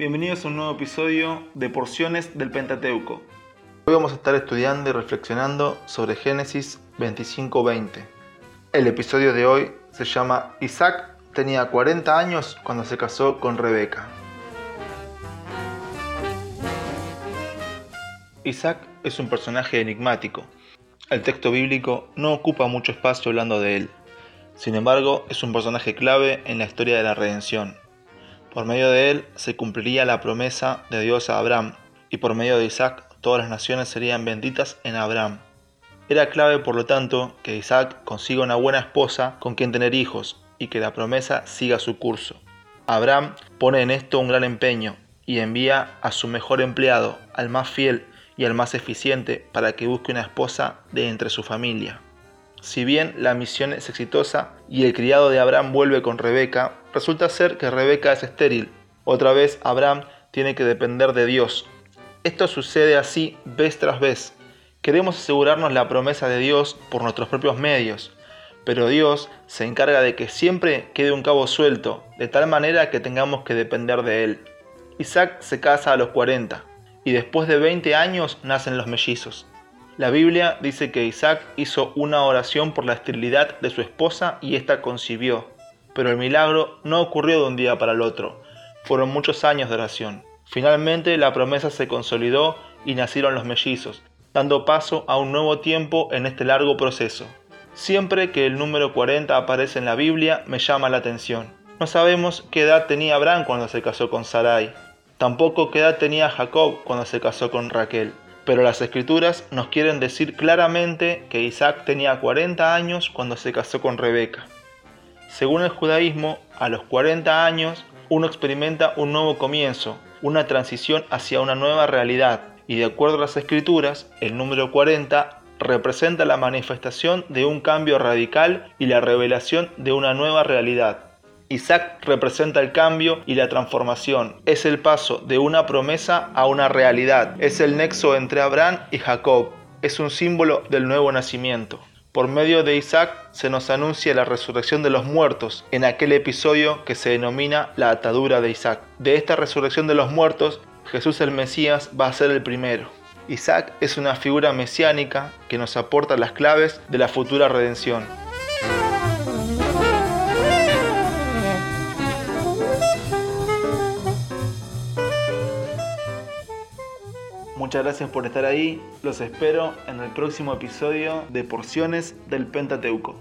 Bienvenidos a un nuevo episodio de Porciones del Pentateuco. Hoy vamos a estar estudiando y reflexionando sobre Génesis 25:20. El episodio de hoy se llama Isaac tenía 40 años cuando se casó con Rebeca. Isaac es un personaje enigmático. El texto bíblico no ocupa mucho espacio hablando de él. Sin embargo, es un personaje clave en la historia de la redención. Por medio de él se cumpliría la promesa de Dios a Abraham, y por medio de Isaac todas las naciones serían benditas en Abraham. Era clave, por lo tanto, que Isaac consiga una buena esposa con quien tener hijos y que la promesa siga su curso. Abraham pone en esto un gran empeño y envía a su mejor empleado, al más fiel y al más eficiente, para que busque una esposa de entre su familia. Si bien la misión es exitosa y el criado de Abraham vuelve con Rebeca, resulta ser que Rebeca es estéril. Otra vez Abraham tiene que depender de Dios. Esto sucede así vez tras vez. Queremos asegurarnos la promesa de Dios por nuestros propios medios, pero Dios se encarga de que siempre quede un cabo suelto, de tal manera que tengamos que depender de Él. Isaac se casa a los 40 y después de 20 años nacen los mellizos. La Biblia dice que Isaac hizo una oración por la esterilidad de su esposa y ésta concibió. Pero el milagro no ocurrió de un día para el otro. Fueron muchos años de oración. Finalmente la promesa se consolidó y nacieron los mellizos, dando paso a un nuevo tiempo en este largo proceso. Siempre que el número 40 aparece en la Biblia me llama la atención. No sabemos qué edad tenía Abraham cuando se casó con Sarai. Tampoco qué edad tenía Jacob cuando se casó con Raquel. Pero las escrituras nos quieren decir claramente que Isaac tenía 40 años cuando se casó con Rebeca. Según el judaísmo, a los 40 años uno experimenta un nuevo comienzo, una transición hacia una nueva realidad, y de acuerdo a las escrituras, el número 40 representa la manifestación de un cambio radical y la revelación de una nueva realidad. Isaac representa el cambio y la transformación. Es el paso de una promesa a una realidad. Es el nexo entre Abraham y Jacob. Es un símbolo del nuevo nacimiento. Por medio de Isaac se nos anuncia la resurrección de los muertos en aquel episodio que se denomina la atadura de Isaac. De esta resurrección de los muertos, Jesús el Mesías va a ser el primero. Isaac es una figura mesiánica que nos aporta las claves de la futura redención. Muchas gracias por estar ahí. Los espero en el próximo episodio de Porciones del Pentateuco.